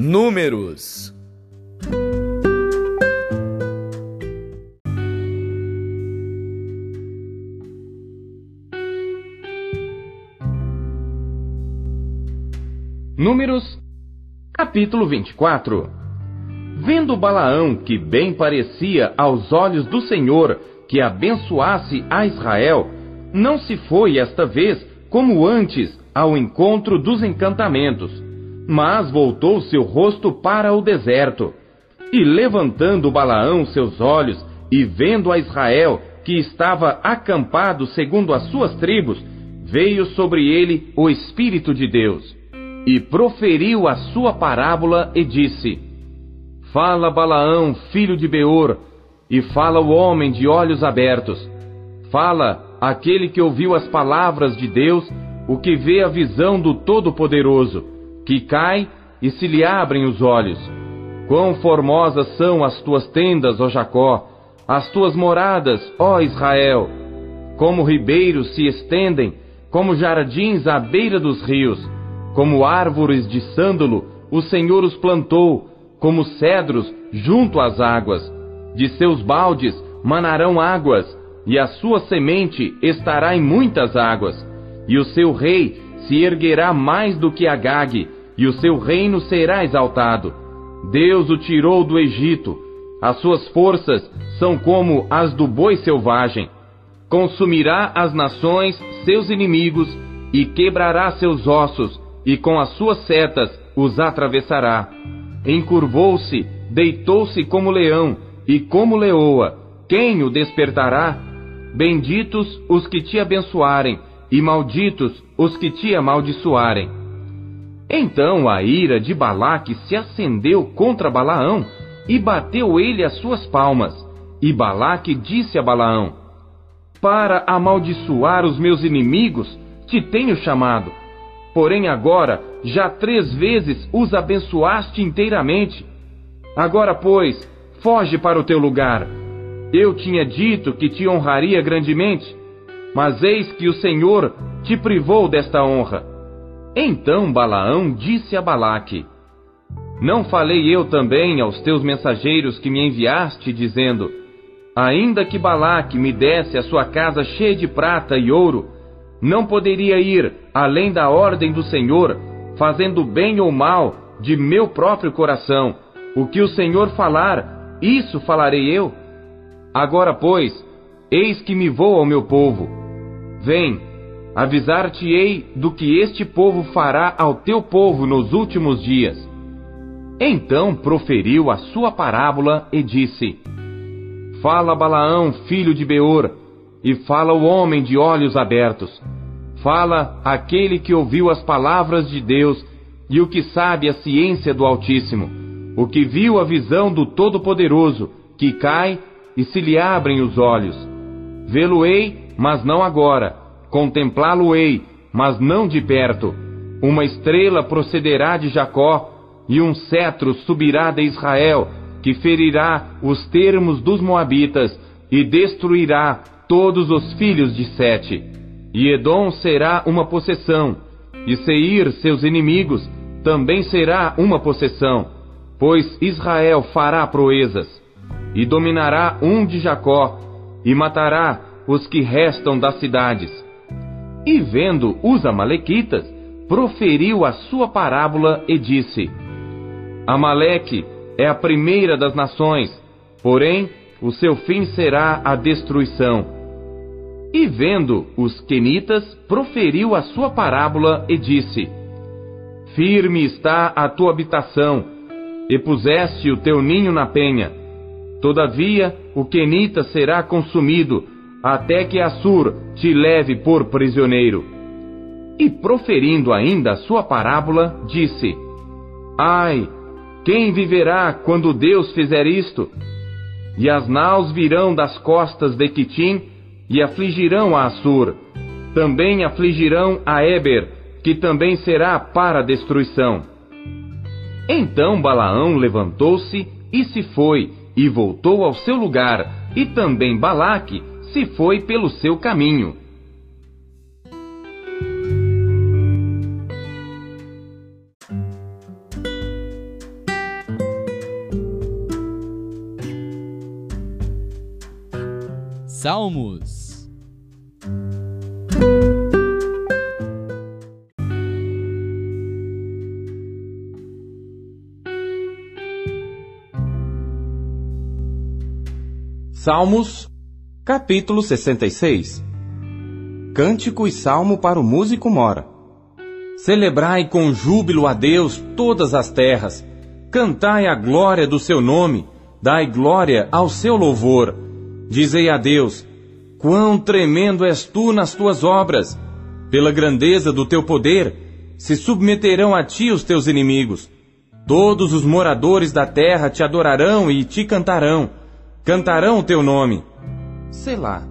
Números. Números, capítulo 24 Vendo Balaão que bem parecia aos olhos do Senhor que abençoasse a Israel, não se foi esta vez como antes ao encontro dos encantamentos, mas voltou seu rosto para o deserto. E levantando Balaão seus olhos e vendo a Israel que estava acampado segundo as suas tribos, veio sobre ele o Espírito de Deus. E proferiu a sua parábola e disse: Fala Balaão, filho de Beor, e fala o homem de olhos abertos. Fala aquele que ouviu as palavras de Deus, o que vê a visão do Todo-Poderoso, que cai e se lhe abrem os olhos. Quão formosas são as tuas tendas, ó Jacó, as tuas moradas, ó Israel! Como ribeiros se estendem, como jardins à beira dos rios, como árvores de sândalo, o Senhor os plantou, como cedros junto às águas. De seus baldes manarão águas, e a sua semente estará em muitas águas. E o seu rei se erguerá mais do que Agag, e o seu reino será exaltado. Deus o tirou do Egito. As suas forças são como as do boi selvagem. Consumirá as nações, seus inimigos, e quebrará seus ossos, e com as suas setas os atravessará. Encurvou-se, deitou-se como leão, e como leoa. Quem o despertará? Benditos os que te abençoarem, e malditos os que te amaldiçoarem. Então a ira de Balaque se acendeu contra Balaão, e bateu ele as suas palmas. E Balaque disse a Balaão: Para amaldiçoar os meus inimigos, te tenho chamado. Porém agora já três vezes os abençoaste inteiramente. Agora, pois, foge para o teu lugar. Eu tinha dito que te honraria grandemente, mas eis que o Senhor te privou desta honra. Então Balaão disse a Balaque: Não falei eu também aos teus mensageiros que me enviaste, dizendo: Ainda que Balaque me desse a sua casa cheia de prata e ouro, não poderia ir além da ordem do Senhor, fazendo bem ou mal de meu próprio coração. O que o Senhor falar, isso falarei eu. Agora, pois, eis que me vou ao meu povo. Vem, avisar-te-ei do que este povo fará ao teu povo nos últimos dias. Então proferiu a sua parábola e disse: Fala Balaão, filho de Beor, e fala o homem de olhos abertos. Fala aquele que ouviu as palavras de Deus e o que sabe a ciência do Altíssimo, o que viu a visão do Todo-Poderoso, que cai e se lhe abrem os olhos. Vê-lo-ei, mas não agora. Contemplá-lo-ei, mas não de perto. Uma estrela procederá de Jacó, e um cetro subirá de Israel, que ferirá os termos dos Moabitas e destruirá todos os filhos de Sete. E Edom será uma possessão, e Seir, seus inimigos, também será uma possessão, pois Israel fará proezas, e dominará um de Jacó, e matará os que restam das cidades. E vendo os Amalequitas, proferiu a sua parábola e disse: Amaleque é a primeira das nações, porém o seu fim será a destruição e vendo os quenitas, proferiu a sua parábola e disse: Firme está a tua habitação, e puseste o teu ninho na penha. Todavia, o quenita será consumido, até que Assur te leve por prisioneiro. E proferindo ainda sua parábola, disse: Ai, quem viverá quando Deus fizer isto? E as naus virão das costas de Quitim, e afligirão a Assur. Também afligirão a Eber, que também será para destruição. Então Balaão levantou-se e se foi, e voltou ao seu lugar, e também Balaque se foi pelo seu caminho. Salmos Salmos capítulo 66 Cântico e salmo para o músico mora. Celebrai com júbilo a Deus todas as terras, cantai a glória do seu nome, dai glória ao seu louvor. Dizei a Deus: Quão tremendo és tu nas tuas obras! Pela grandeza do teu poder, se submeterão a ti os teus inimigos. Todos os moradores da terra te adorarão e te cantarão. Cantarão o teu nome. Selá.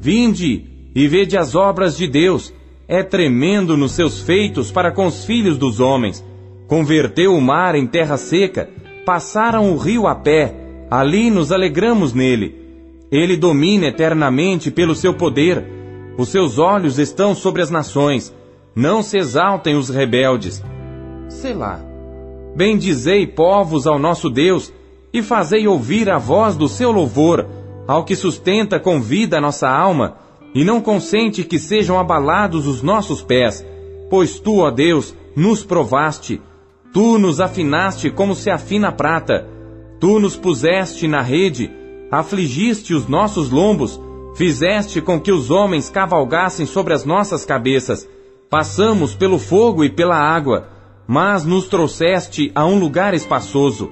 Vinde e vede as obras de Deus. É tremendo nos seus feitos para com os filhos dos homens. Converteu o mar em terra seca, passaram o rio a pé, ali nos alegramos nele. Ele domina eternamente pelo seu poder. Os seus olhos estão sobre as nações. Não se exaltem os rebeldes. Selá. Bendizei povos ao nosso Deus e fazei ouvir a voz do seu louvor ao que sustenta com vida a nossa alma e não consente que sejam abalados os nossos pés, pois tu, ó Deus, nos provaste, tu nos afinaste como se afina a prata, tu nos puseste na rede, afligiste os nossos lombos, fizeste com que os homens cavalgassem sobre as nossas cabeças, passamos pelo fogo e pela água, mas nos trouxeste a um lugar espaçoso.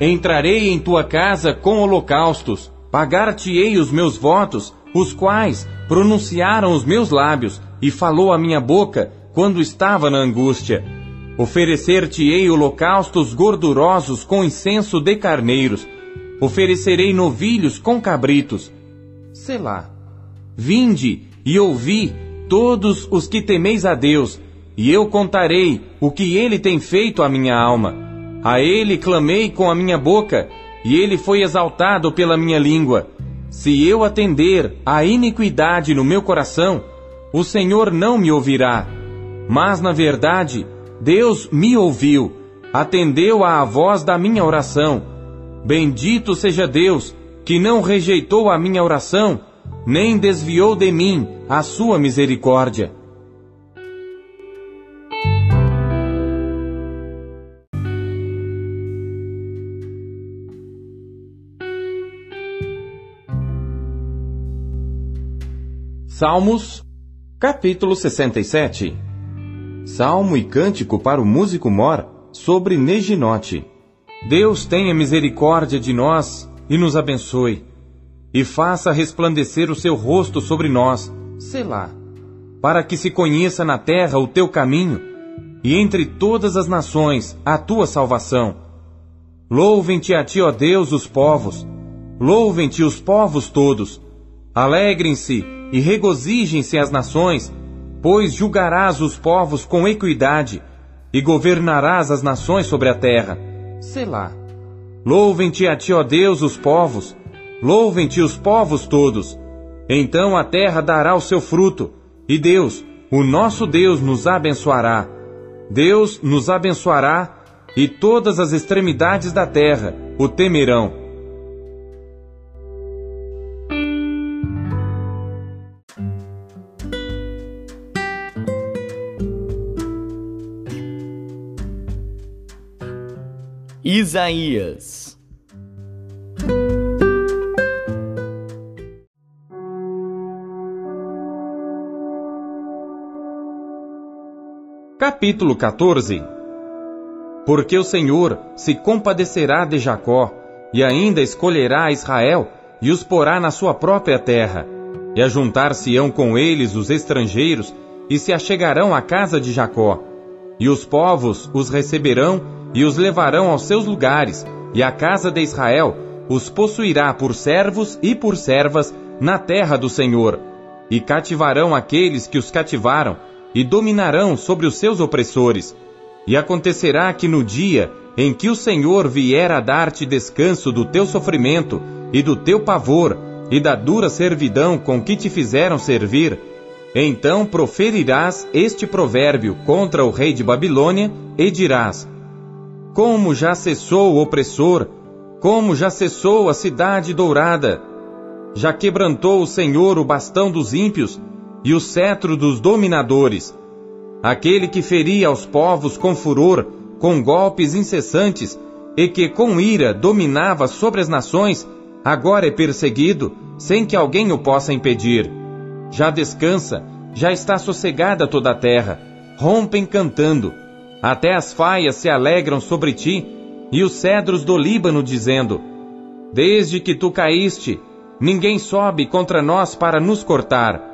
Entrarei em tua casa com holocaustos, pagar-te-ei os meus votos, os quais pronunciaram os meus lábios, e falou a minha boca quando estava na angústia. Oferecer-te-ei holocaustos gordurosos com incenso de carneiros, oferecerei novilhos com cabritos. Selá. Vinde e ouvi todos os que temeis a Deus, e eu contarei o que ele tem feito à minha alma. A ele clamei com a minha boca, e ele foi exaltado pela minha língua. Se eu atender à iniquidade no meu coração, o Senhor não me ouvirá. Mas, na verdade, Deus me ouviu, atendeu à voz da minha oração. Bendito seja Deus, que não rejeitou a minha oração, nem desviou de mim a sua misericórdia. Salmos, capítulo 67 Salmo e cântico para o músico mor sobre Neginote. Deus tenha misericórdia de nós e nos abençoe, e faça resplandecer o seu rosto sobre nós, Selá, para que se conheça na terra o teu caminho, e entre todas as nações a tua salvação. Louvem-te a ti, ó Deus, os povos, louvem-te os povos todos, alegrem-se e regozijem-se as nações, pois julgarás os povos com equidade e governarás as nações sobre a terra. Selá. Louvem-te a ti, ó Deus, os povos, louvem-te os povos todos. Então a terra dará o seu fruto, e Deus, o nosso Deus, nos abençoará. Deus nos abençoará, e todas as extremidades da terra o temerão. Isaías. Capítulo 14 Porque o Senhor se compadecerá de Jacó, e ainda escolherá Israel, e os porá na sua própria terra, e ajuntar-se-ão com eles os estrangeiros, e se achegarão à casa de Jacó, e os povos os receberão e os levarão aos seus lugares, e a casa de Israel os possuirá por servos e por servas na terra do Senhor, e cativarão aqueles que os cativaram, e dominarão sobre os seus opressores. E acontecerá que no dia em que o Senhor vier a dar-te descanso do teu sofrimento e do teu pavor e da dura servidão com que te fizeram servir, então proferirás este provérbio contra o rei de Babilônia e dirás: como já cessou o opressor, como já cessou a cidade dourada. Já quebrantou o Senhor o bastão dos ímpios e o cetro dos dominadores. Aquele que feria aos povos com furor, com golpes incessantes, e que com ira dominava sobre as nações, agora é perseguido, sem que alguém o possa impedir. Já descansa, já está sossegada toda a terra, rompem cantando. Até as faias se alegram sobre ti, e os cedros do Líbano dizendo: Desde que tu caíste, ninguém sobe contra nós para nos cortar.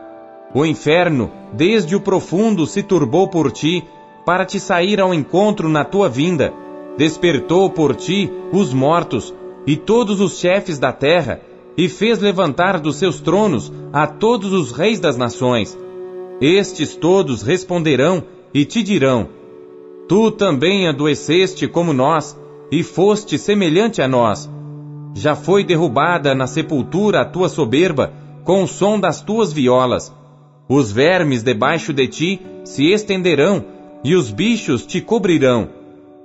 O inferno, desde o profundo, se turbou por ti, para te sair ao encontro na tua vinda. Despertou por ti os mortos e todos os chefes da terra, e fez levantar dos seus tronos a todos os reis das nações. Estes todos responderão e te dirão: Tu também adoeceste como nós, e foste semelhante a nós. Já foi derrubada na sepultura a tua soberba, com o som das tuas violas. Os vermes debaixo de ti se estenderão, e os bichos te cobrirão.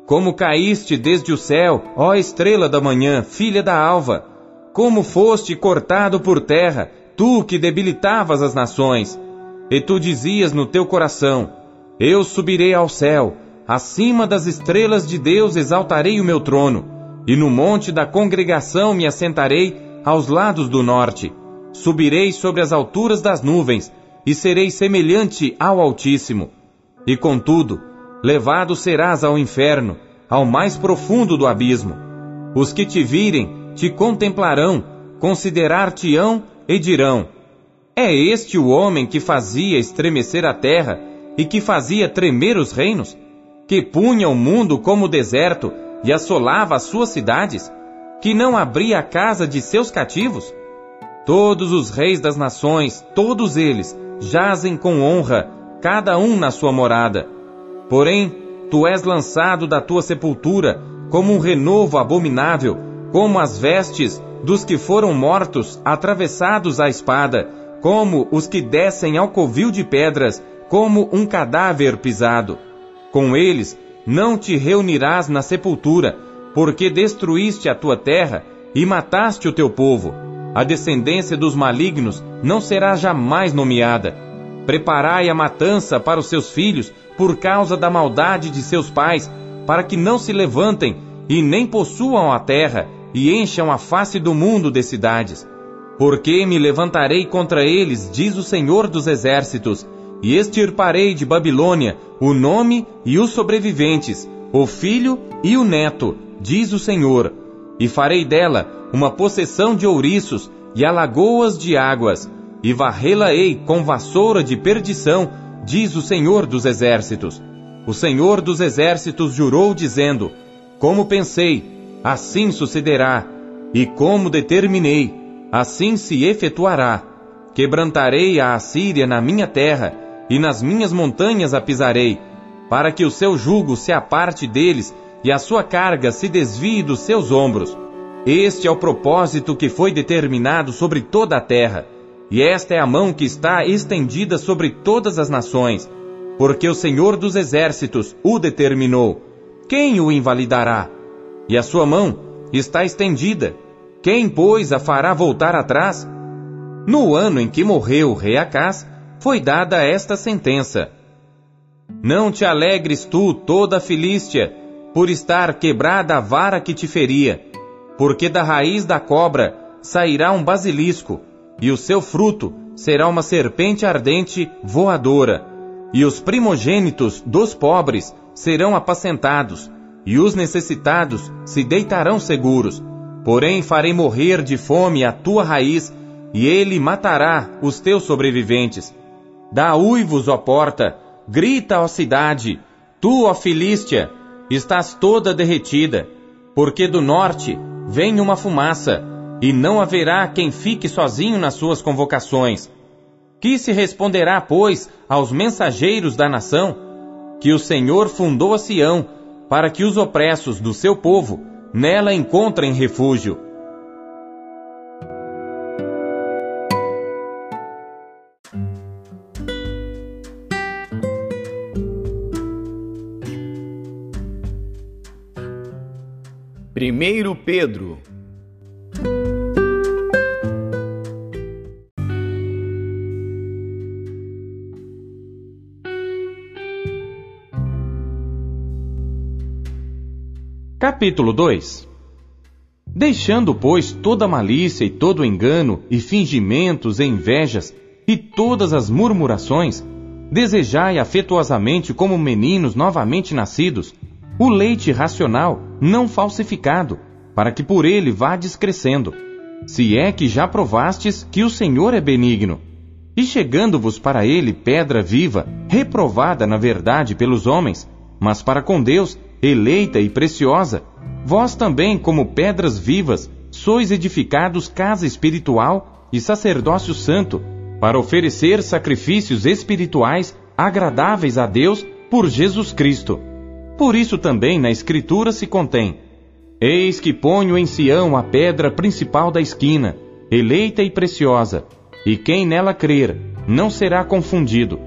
Como caíste desde o céu, ó estrela da manhã, filha da alva! Como foste cortado por terra, tu que debilitavas as nações! E tu dizias no teu coração: Eu subirei ao céu, acima das estrelas de Deus exaltarei o meu trono, e no monte da congregação me assentarei aos lados do norte. Subirei sobre as alturas das nuvens, e serei semelhante ao Altíssimo. E contudo, levado serás ao inferno, ao mais profundo do abismo. Os que te virem te contemplarão, considerar-te-ão e dirão: É este o homem que fazia estremecer a terra e que fazia tremer os reinos? Que punha o mundo como deserto e assolava as suas cidades? Que não abria a casa de seus cativos? Todos os reis das nações, todos eles, jazem com honra, cada um na sua morada. Porém, tu és lançado da tua sepultura como um renovo abominável, como as vestes dos que foram mortos, atravessados à espada, como os que descem ao covil de pedras, como um cadáver pisado. Com eles não te reunirás na sepultura, porque destruíste a tua terra e mataste o teu povo. A descendência dos malignos não será jamais nomeada. Preparai a matança para os seus filhos por causa da maldade de seus pais, para que não se levantem e nem possuam a terra e encham a face do mundo de cidades. Porque me levantarei contra eles, diz o Senhor dos Exércitos, e extirparei de Babilônia o nome e os sobreviventes, o filho e o neto, diz o Senhor, e farei dela uma possessão de ouriços e alagoas de águas, e varrê-la-ei com vassoura de perdição, diz o Senhor dos Exércitos. O Senhor dos Exércitos jurou, dizendo: Como pensei, assim sucederá, e como determinei, assim se efetuará. Quebrantarei a Assíria na minha terra, e nas minhas montanhas a pisarei, para que o seu jugo se aparte deles e a sua carga se desvie dos seus ombros este é o propósito que foi determinado sobre toda a terra, e esta é a mão que está estendida sobre todas as nações, porque o Senhor dos Exércitos o determinou. Quem o invalidará? E a sua mão está estendida. Quem, pois, a fará voltar atrás? No ano em que morreu o rei Acás, foi dada esta sentença: Não te alegres tu, toda a Filístia, por estar quebrada a vara que te feria porque da raiz da cobra sairá um basilisco, e o seu fruto será uma serpente ardente voadora, e os primogênitos dos pobres serão apacentados, e os necessitados se deitarão seguros. Porém farei morrer de fome a tua raiz, e ele matará os teus sobreviventes. Dá uivos, ó porta, grita, ó cidade, tu, ó Filístia, estás toda derretida, porque do norte vem uma fumaça, e não haverá quem fique sozinho nas suas convocações. Que se responderá, pois, aos mensageiros da nação? Que o Senhor fundou a Sião, para que os opressos do seu povo nela encontrem refúgio. 1 Pedro. Capítulo 2 Deixando, pois, toda malícia e todo engano, e fingimentos e invejas, e todas as murmurações, desejai afetuosamente como meninos novamente nascidos, o leite racional, não falsificado, para que por ele vá descrescendo, se é que já provastes que o Senhor é benigno. E chegando-vos para ele pedra viva, reprovada na verdade pelos homens, mas para com Deus, eleita e preciosa, vós também, como pedras vivas, sois edificados casa espiritual e sacerdócio santo, para oferecer sacrifícios espirituais agradáveis a Deus por Jesus Cristo. Por isso também na Escritura se contém: Eis que ponho em Sião a pedra principal da esquina, eleita e preciosa, e quem nela crer não será confundido.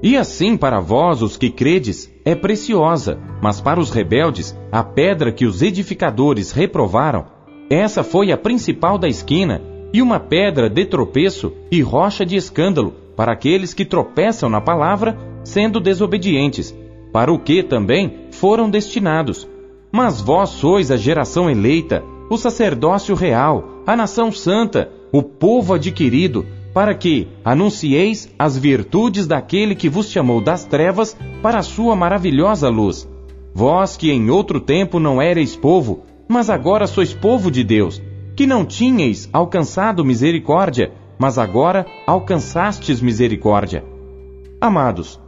E assim para vós, os que credes, é preciosa, mas para os rebeldes, a pedra que os edificadores reprovaram, essa foi a principal da esquina, e uma pedra de tropeço e rocha de escândalo para aqueles que tropeçam na palavra, sendo desobedientes, para o que também foram destinados mas vós sois a geração eleita, o sacerdócio real, a nação santa, o povo adquirido, para que anuncieis as virtudes daquele que vos chamou das trevas para a sua maravilhosa luz. Vós que em outro tempo não erais povo, mas agora sois povo de Deus, que não tinhais alcançado misericórdia, mas agora alcançastes misericórdia. Amados,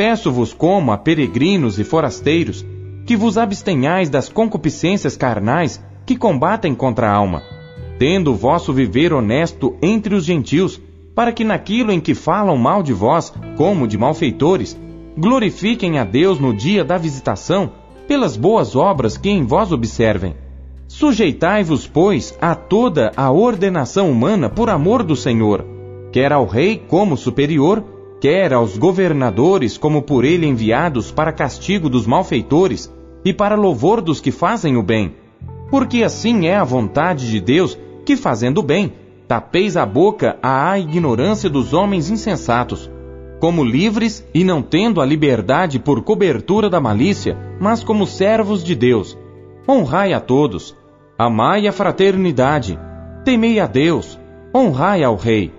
peço-vos como a peregrinos e forasteiros, que vos abstenhais das concupiscências carnais que combatem contra a alma, tendo o vosso viver honesto entre os gentios, para que naquilo em que falam mal de vós, como de malfeitores, glorifiquem a Deus no dia da visitação, pelas boas obras que em vós observem. Sujeitai-vos, pois, a toda a ordenação humana por amor do Senhor, quer ao rei como superior, quer aos governadores como por ele enviados para castigo dos malfeitores, e para louvor dos que fazem o bem. Porque assim é a vontade de Deus, que fazendo o bem, tapeis a boca à ignorância dos homens insensatos, como livres e não tendo a liberdade por cobertura da malícia, mas como servos de Deus. Honrai a todos, amai a fraternidade, temei a Deus, honrai ao Rei.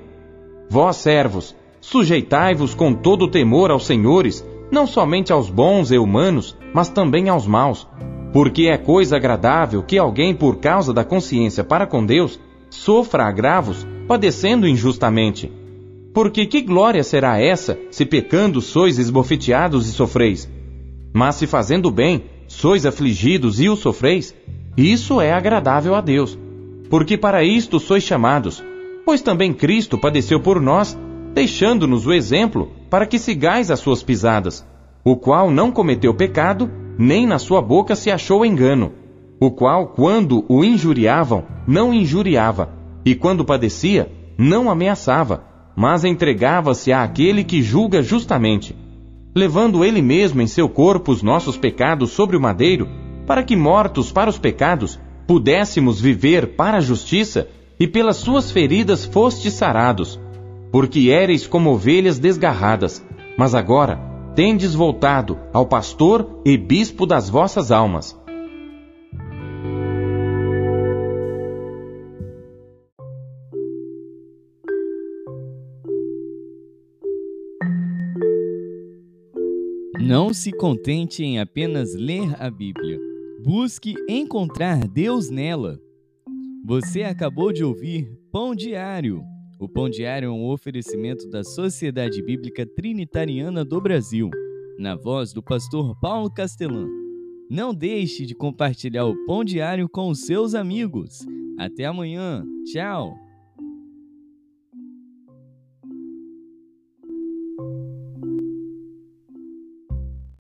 Vós, servos, sujeitai-vos com todo temor aos senhores, não somente aos bons e humanos, mas também aos maus. Porque é coisa agradável que alguém, por causa da consciência para com Deus, sofra agravos, padecendo injustamente. Porque que glória será essa, se pecando sois esbofeteados e sofreis? Mas se fazendo bem, sois afligidos e o sofreis, isso é agradável a Deus. Porque para isto sois chamados, pois também Cristo padeceu por nós, deixando-nos o exemplo para que sigais as suas pisadas, o qual não cometeu pecado, nem na sua boca se achou engano, o qual, quando o injuriavam, não injuriava, e quando padecia, não ameaçava, mas entregava-se àquele que julga justamente, levando ele mesmo em seu corpo os nossos pecados sobre o madeiro, para que, mortos para os pecados, pudéssemos viver para a justiça, e pelas suas feridas fostes sarados porque éreis como ovelhas desgarradas, mas agora tendes voltado ao pastor e bispo das vossas almas. Não se contente em apenas ler a Bíblia. Busque encontrar Deus nela. Você acabou de ouvir Pão Diário o Pão Diário é um oferecimento da Sociedade Bíblica Trinitariana do Brasil, na voz do pastor Paulo Castelã. Não deixe de compartilhar o Pão Diário com os seus amigos. Até amanhã. Tchau!